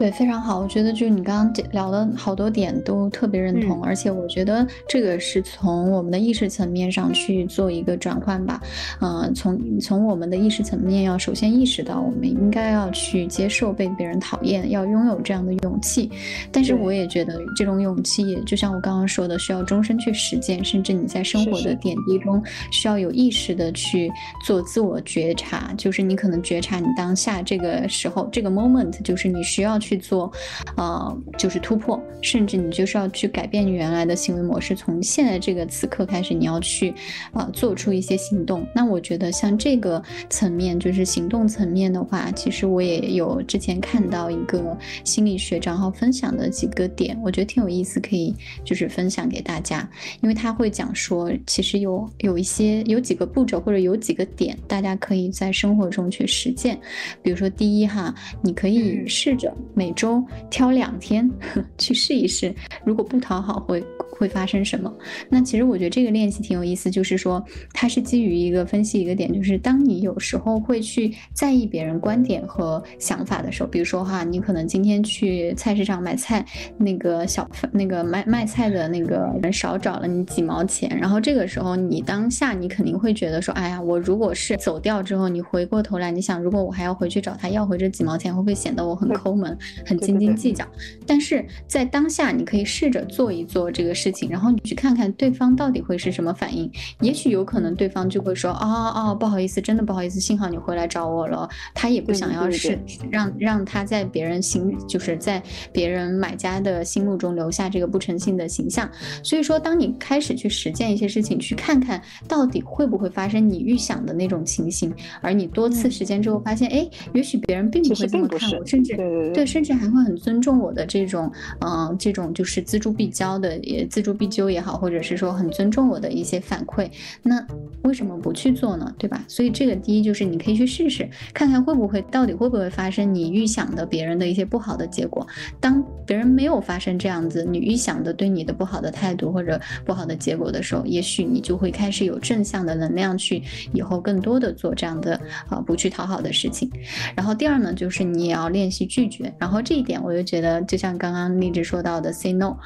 对，非常好。我觉得就是你刚刚聊的好多点都特别认同，而且我觉得这个是从我们的意识层面上去做一个转换吧。嗯，从从我们的意识层面要首先意识到，我们应该要去接受被别人讨厌，要拥有这样的勇气。但是我也觉得这种勇气，也就像我刚刚说的，需要终身去实践，甚至你在生活的点滴中需要有意识的去做自我觉察。就是你可能觉察你当下这个时候这个 moment，就是你需要去。去做，呃，就是突破，甚至你就是要去改变你原来的行为模式。从现在这个此刻开始，你要去，呃，做出一些行动。那我觉得像这个层面，就是行动层面的话，其实我也有之前看到一个心理学账号分享的几个点，我觉得挺有意思，可以就是分享给大家。因为他会讲说，其实有有一些有几个步骤或者有几个点，大家可以在生活中去实践。比如说第一哈，你可以试着。每周挑两天 [LAUGHS] 去试一试，如果不讨好会会发生什么？那其实我觉得这个练习挺有意思，就是说它是基于一个分析一个点，就是当你有时候会去在意别人观点和想法的时候，比如说哈，你可能今天去菜市场买菜，那个小那个卖卖菜的那个人少找了你几毛钱，然后这个时候你当下你肯定会觉得说，哎呀，我如果是走掉之后，你回过头来，你想如果我还要回去找他要回这几毛钱，会不会显得我很抠门？很斤斤计较，但是在当下，你可以试着做一做这个事情，然后你去看看对方到底会是什么反应。也许有可能对方就会说：“哦哦，不好意思，真的不好意思，幸好你回来找我了。”他也不想要是让让他在别人心，就是在别人买家的心目中留下这个不诚信的形象。所以说，当你开始去实践一些事情，去看看到底会不会发生你预想的那种情形，而你多次实践之后发现，哎，也许别人并不会这么看我，甚至对甚。甚至还会很尊重我的这种，嗯，这种就是锱铢必交的，也锱铢必究也好，或者是说很尊重我的一些反馈，那为什么不去做呢？对吧？所以这个第一就是你可以去试试，看看会不会到底会不会发生你预想的别人的一些不好的结果。当别人没有发生这样子你预想的对你的不好的态度或者不好的结果的时候，也许你就会开始有正向的能量去以后更多的做这样的啊不去讨好的事情。然后第二呢，就是你也要练习拒绝，然后。这一点，我就觉得，就像刚刚励志说到的，say no。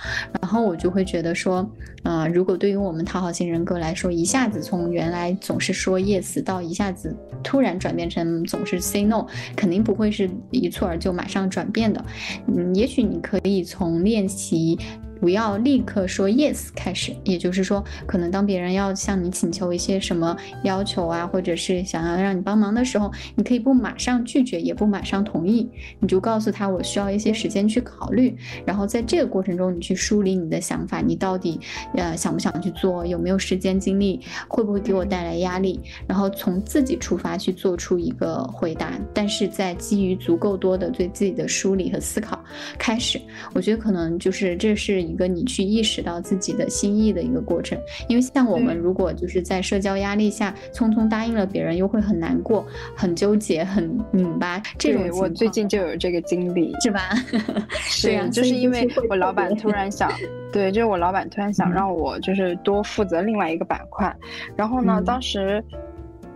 然后我就会觉得说，呃，如果对于我们讨好型人格来说，一下子从原来总是说 yes 到一下子突然转变成总是 say no，肯定不会是一蹴而就马上转变的。嗯，也许你可以从练习。不要立刻说 yes 开始，也就是说，可能当别人要向你请求一些什么要求啊，或者是想要让你帮忙的时候，你可以不马上拒绝，也不马上同意，你就告诉他我需要一些时间去考虑。然后在这个过程中，你去梳理你的想法，你到底呃想不想去做，有没有时间精力，会不会给我带来压力？然后从自己出发去做出一个回答，但是在基于足够多的对自己的梳理和思考开始，我觉得可能就是这是。一个你去意识到自己的心意的一个过程，因为像我们如果就是在社交压力下匆匆答应了别人，又会很难过、很纠结、很拧巴。这种我最近就有这个经历，是吧？[LAUGHS] 对，就是因为我老板突然想，[LAUGHS] 对，就是我老板突然想让我就是多负责另外一个板块，然后呢，当时。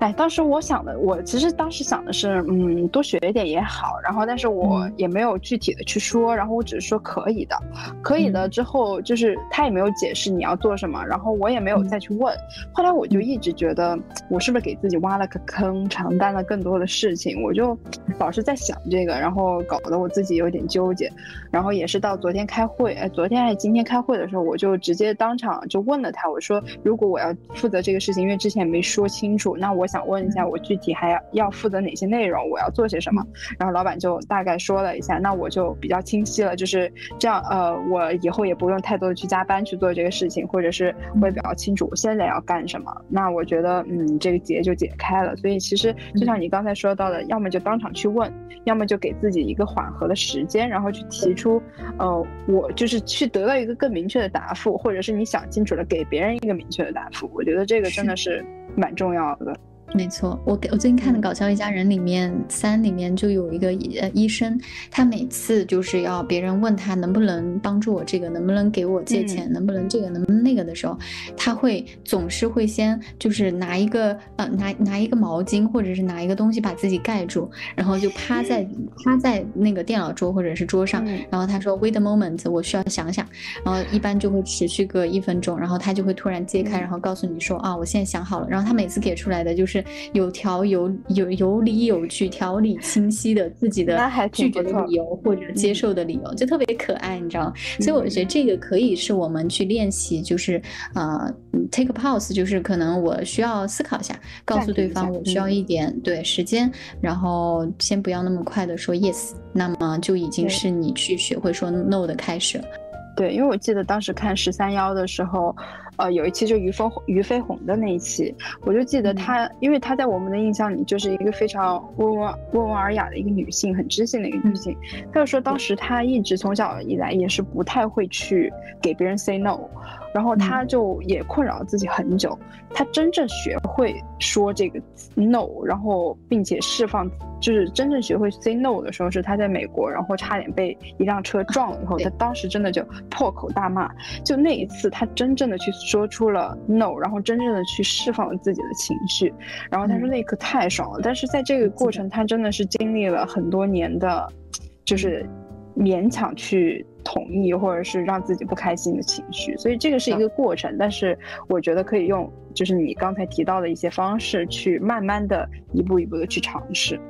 哎，当时我想的，我其实当时想的是，嗯，多学一点也好。然后，但是我也没有具体的去说，然后我只是说可以的，可以的。之后就是他也没有解释你要做什么，然后我也没有再去问。后来我就一直觉得，我是不是给自己挖了个坑，承担了更多的事情？我就老是在想这个，然后搞得我自己有点纠结。然后也是到昨天开会，哎，昨天还是今天开会的时候，我就直接当场就问了他，我说，如果我要负责这个事情，因为之前也没说清楚，那我。想问一下，我具体还要要负责哪些内容，我要做些什么。然后老板就大概说了一下，那我就比较清晰了，就是这样。呃，我以后也不用太多的去加班去做这个事情，或者是我也比较清楚我现在要干什么。那我觉得，嗯，这个结就解开了。所以其实就像你刚才说到的，要么就当场去问，要么就给自己一个缓和的时间，然后去提出，呃，我就是去得到一个更明确的答复，或者是你想清楚了给别人一个明确的答复。我觉得这个真的是蛮重要的。没错，我给我最近看的《搞笑一家人》里面三里面就有一个呃医生，他每次就是要别人问他能不能帮助我这个，能不能给我借钱，能不能这个，能不能那个的时候，他会总是会先就是拿一个呃拿拿一个毛巾或者是拿一个东西把自己盖住，然后就趴在 [LAUGHS] 趴在那个电脑桌或者是桌上，然后他说 Wait a moment，我需要想想，然后一般就会持续个一分钟，然后他就会突然揭开，然后告诉你说啊我现在想好了，然后他每次给出来的就是。有条有有有理有据、条理清晰的自己的拒绝的理由或者接受的理由，就特别可爱，你知道吗？所以我觉得这个可以是我们去练习，就是呃，take a pause，就是可能我需要思考一下，告诉对方我需要一点对时间，然后先不要那么快的说 yes，那么就已经是你去学会说 no 的开始了。对，因为我记得当时看十三幺的时候。呃，有一期就于飞于飞鸿的那一期，我就记得她，因为她在我们的印象里就是一个非常温文温文尔雅的一个女性，很知性的一个女性。她就说，当时她一直从小以来也是不太会去给别人 say no。然后她就也困扰自己很久，她真正学会说这个 no，然后并且释放，就是真正学会 say no 的时候，是她在美国，然后差点被一辆车撞了以后，她当时真的就破口大骂。就那一次，她真正的去说出了 no，然后真正的去释放了自己的情绪。然后他说那一刻太爽了，但是在这个过程，他真的是经历了很多年的，就是勉强去。同意或者是让自己不开心的情绪，所以这个是一个过程。但是我觉得可以用，就是你刚才提到的一些方式，去慢慢的一步一步的去尝试。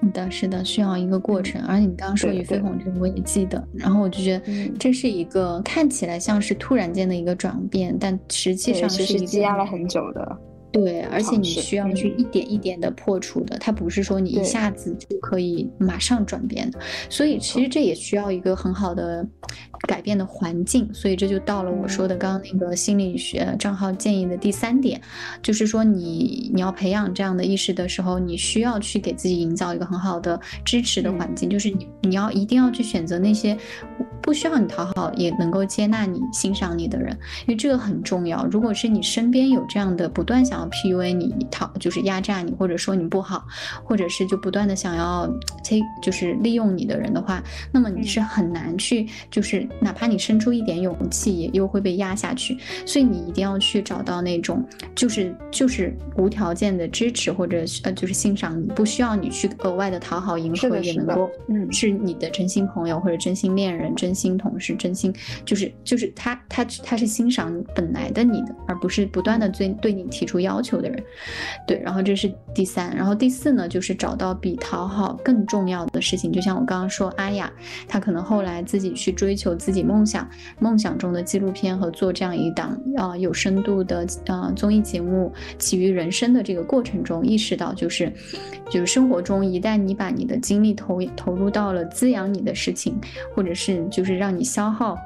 是的，是的，需要一个过程。而你刚刚说与飞鸿这个，我也记得。然后我就觉得这是一个看起来像是突然间的一个转变，但实际上是积压了很久的。对，而且你需要去一点一点的破除的，它不是说你一下子就可以马上转变的，所以其实这也需要一个很好的改变的环境，所以这就到了我说的刚刚那个心理学账号建议的第三点，就是说你你要培养这样的意识的时候，你需要去给自己营造一个很好的支持的环境，就是你你要一定要去选择那些不需要你讨好也能够接纳你、欣赏你的人，因为这个很重要。如果是你身边有这样的不断想要 PUA 你，讨就是压榨你，或者说你不好，或者是就不断的想要 take 就是利用你的人的话，那么你是很难去，就是哪怕你伸出一点勇气，也又会被压下去。所以你一定要去找到那种就是就是无条件的支持，或者呃就是欣赏你，不需要你去额外的讨好迎合，也能够嗯是你的真心朋友或者真心恋人、真心同事、真心就是就是他他他是欣赏你本来的你的，而不是不断的对对你提出要。要求的人，对，然后这是第三，然后第四呢，就是找到比讨好更重要的事情。就像我刚刚说，阿雅，她可能后来自己去追求自己梦想，梦想中的纪录片和做这样一档啊有深度的呃综艺节目，起于人生的这个过程中，意识到就是，就是生活中一旦你把你的精力投投入到了滋养你的事情，或者是就是让你消耗。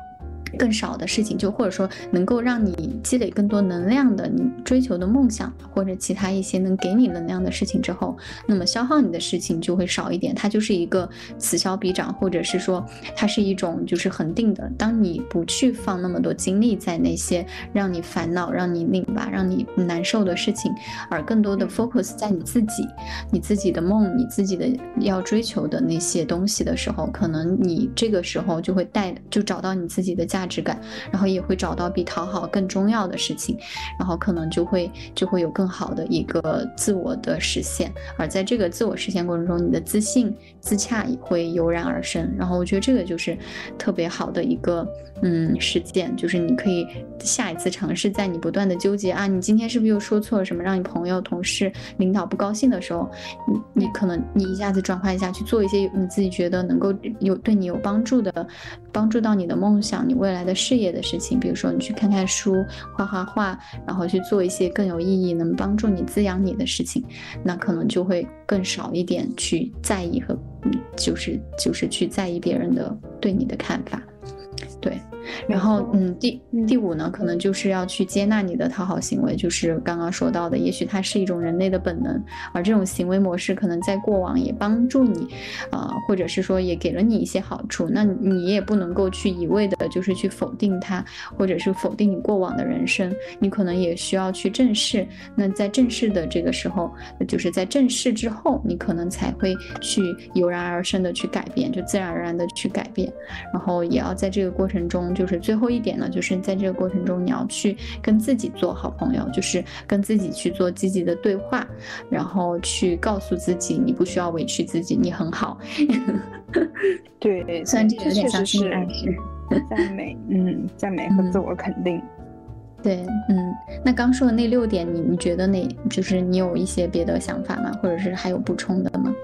更少的事情，就或者说能够让你积累更多能量的，你追求的梦想或者其他一些能给你能量的事情之后，那么消耗你的事情就会少一点。它就是一个此消彼长，或者是说它是一种就是恒定的。当你不去放那么多精力在那些让你烦恼、让你拧巴、让你难受的事情，而更多的 focus 在你自己、你自己的梦、你自己的要追求的那些东西的时候，可能你这个时候就会带就找到你自己的价。价值感，然后也会找到比讨好更重要的事情，然后可能就会就会有更好的一个自我的实现，而在这个自我实现过程中，你的自信自洽也会油然而生。然后我觉得这个就是特别好的一个嗯实践，就是你可以下一次尝试，在你不断的纠结啊，你今天是不是又说错了什么，让你朋友、同事、领导不高兴的时候，你你可能你一下子转换一下去做一些你自己觉得能够有对你有帮助的，帮助到你的梦想，你为未来的事业的事情，比如说你去看看书、画画画，然后去做一些更有意义、能帮助你滋养你的事情，那可能就会更少一点去在意和，就是就是去在意别人的对你的看法，对。然后，嗯，第第五呢，可能就是要去接纳你的讨好行为，就是刚刚说到的，也许它是一种人类的本能，而这种行为模式可能在过往也帮助你，啊，或者是说也给了你一些好处，那你也不能够去一味的，就是去否定它，或者是否定你过往的人生，你可能也需要去正视。那在正视的这个时候，就是在正视之后，你可能才会去油然而生的去改变，就自然而然的去改变，然后也要在这个过程中。就是最后一点呢，就是在这个过程中，你要去跟自己做好朋友，就是跟自己去做积极的对话，然后去告诉自己，你不需要委屈自己，你很好。[LAUGHS] 对，[LAUGHS] 虽然这有点像是赞美，[LAUGHS] 嗯，赞美和自我肯定。对，嗯，那刚说的那六点，你你觉得哪就是你有一些别的想法吗？或者是还有补充的吗？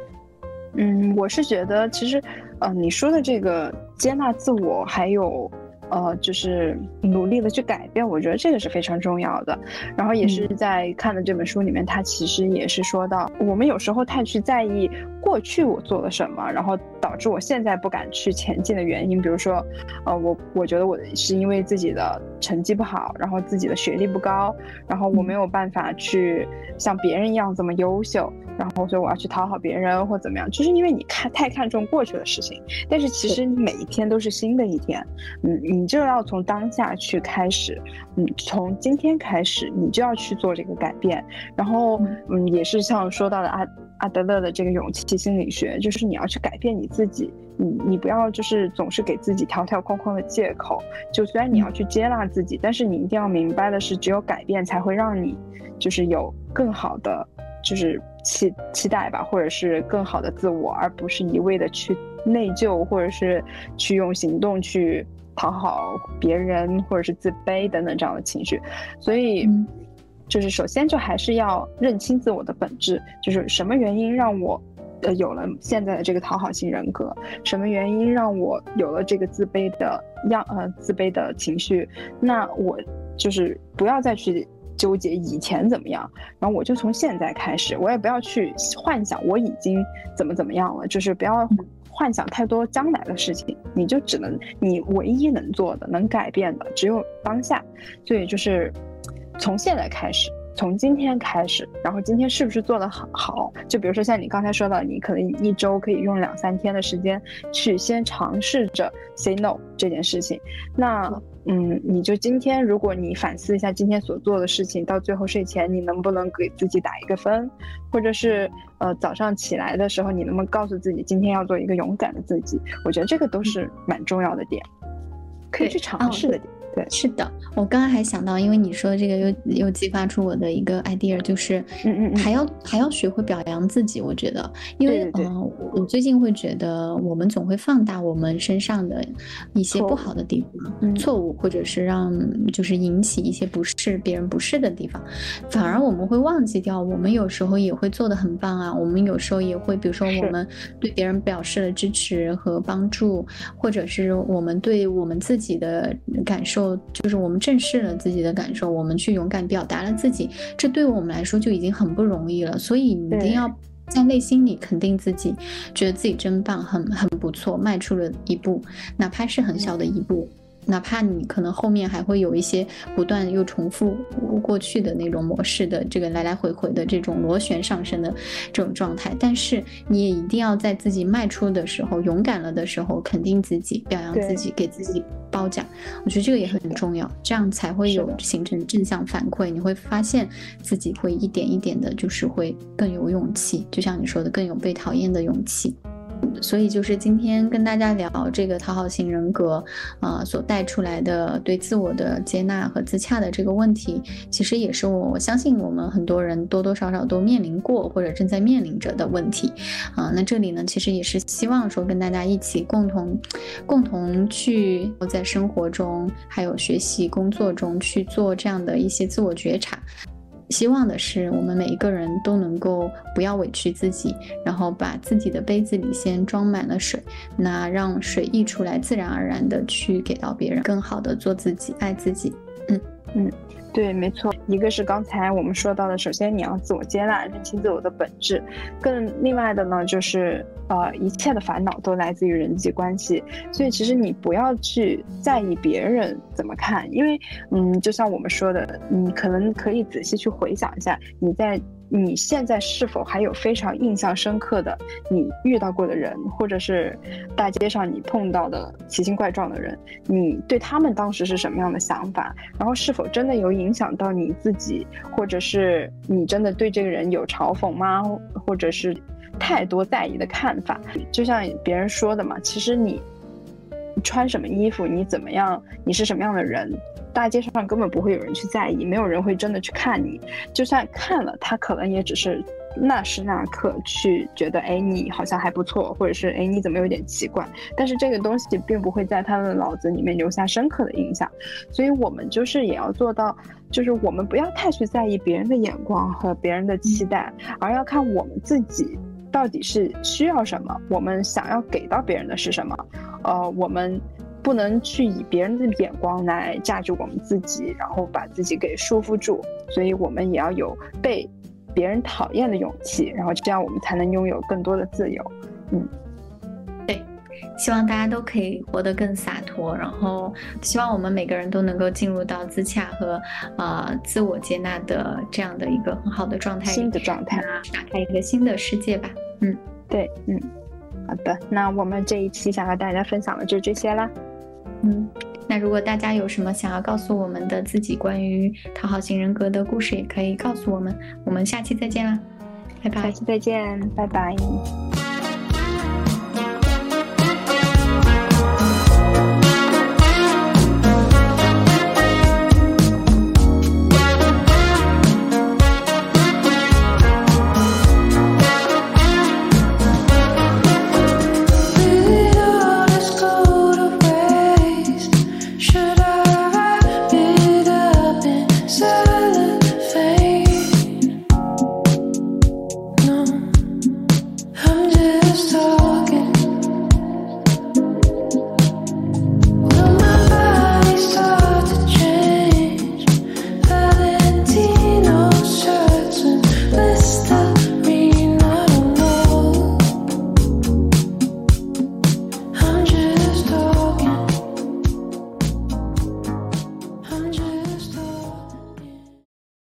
嗯，我是觉得其实，呃，你说的这个接纳自我，还有。呃，就是努力的去改变，我觉得这个是非常重要的。然后也是在看的这本书里面，他其实也是说到，我们有时候太去在意过去我做了什么，然后导致我现在不敢去前进的原因。比如说，呃，我我觉得我是因为自己的成绩不好，然后自己的学历不高，然后我没有办法去像别人一样这么优秀。然后，所以我要去讨好别人或怎么样，就是因为你看太看重过去的事情。但是其实你每一天都是新的一天，嗯，你就要从当下去开始，嗯，从今天开始，你就要去做这个改变。然后，嗯，也是像说到的阿阿德勒的这个勇气心理学，就是你要去改变你自己，你你不要就是总是给自己条条框框的借口。就虽然你要去接纳自己，但是你一定要明白的是，只有改变才会让你就是有更好的。就是期期待吧，或者是更好的自我，而不是一味的去内疚，或者是去用行动去讨好别人，或者是自卑等等这样的情绪。所以，就是首先就还是要认清自我的本质，就是什么原因让我呃有了现在的这个讨好型人格，什么原因让我有了这个自卑的样呃自卑的情绪，那我就是不要再去。纠结以前怎么样，然后我就从现在开始，我也不要去幻想我已经怎么怎么样了，就是不要幻想太多将来的事情，你就只能你唯一能做的、能改变的只有当下，所以就是从现在开始。从今天开始，然后今天是不是做得很好？就比如说像你刚才说的，你可能一周可以用两三天的时间去先尝试着 say no 这件事情。那，嗯，你就今天，如果你反思一下今天所做的事情，到最后睡前你能不能给自己打一个分？或者是，呃，早上起来的时候，你能不能告诉自己今天要做一个勇敢的自己？我觉得这个都是蛮重要的点，可以去尝试的点。对，是的，我刚刚还想到，因为你说的这个又又激发出我的一个 idea，就是，嗯嗯，还要还要学会表扬自己。我觉得，因为嗯，我最近会觉得，我们总会放大我们身上的一些不好的地方、错误，或者是让就是引起一些不适、别人不适的地方，反而我们会忘记掉，我们有时候也会做的很棒啊。我们有时候也会，比如说我们对别人表示了支持和帮助，或者是我们对我们自己的感受。就是我们正视了自己的感受，我们去勇敢表达了自己，这对我们来说就已经很不容易了。所以你一定要在内心里肯定自己，觉得自己真棒，很很不错，迈出了一步，哪怕是很小的一步。哪怕你可能后面还会有一些不断又重复过去的那种模式的这个来来回回的这种螺旋上升的这种状态，但是你也一定要在自己迈出的时候、勇敢了的时候肯定自己、表扬自己、给自己褒奖。我觉得这个也很重要，这样才会有形成正向反馈。你会发现自己会一点一点的，就是会更有勇气，就像你说的，更有被讨厌的勇气。所以就是今天跟大家聊这个讨好型人格，啊，所带出来的对自我的接纳和自洽的这个问题，其实也是我我相信我们很多人多多少少都面临过或者正在面临着的问题，啊，那这里呢，其实也是希望说跟大家一起共同，共同去在生活中还有学习工作中去做这样的一些自我觉察。希望的是，我们每一个人都能够不要委屈自己，然后把自己的杯子里先装满了水，那让水溢出来，自然而然的去给到别人，更好的做自己，爱自己。嗯嗯。对，没错，一个是刚才我们说到的，首先你要自我接纳，认清自我的本质，更另外的呢，就是呃，一切的烦恼都来自于人际关系，所以其实你不要去在意别人怎么看，因为嗯，就像我们说的，你可能可以仔细去回想一下，你在。你现在是否还有非常印象深刻的你遇到过的人，或者是大街上你碰到的奇形怪状的人？你对他们当时是什么样的想法？然后是否真的有影响到你自己，或者是你真的对这个人有嘲讽吗？或者是太多在意的看法？就像别人说的嘛，其实你穿什么衣服，你怎么样，你是什么样的人？大街上根本不会有人去在意，没有人会真的去看你。就算看了，他可能也只是那时那刻去觉得，哎，你好像还不错，或者是哎，你怎么有点奇怪？但是这个东西并不会在他的脑子里面留下深刻的印象。所以我们就是也要做到，就是我们不要太去在意别人的眼光和别人的期待，而要看我们自己到底是需要什么，我们想要给到别人的是什么。呃，我们。不能去以别人的眼光来价值我们自己，然后把自己给束缚住，所以我们也要有被别人讨厌的勇气，然后这样我们才能拥有更多的自由。嗯，对，希望大家都可以活得更洒脱，然后希望我们每个人都能够进入到自洽和呃自我接纳的这样的一个很好的状态，新的状态，打开一个新的世界吧。嗯，对，嗯，好的，那我们这一期想和大家分享的就这些啦。嗯，那如果大家有什么想要告诉我们的自己关于讨好型人格的故事，也可以告诉我们。我们下期再见啦，拜拜。下期再见，拜拜。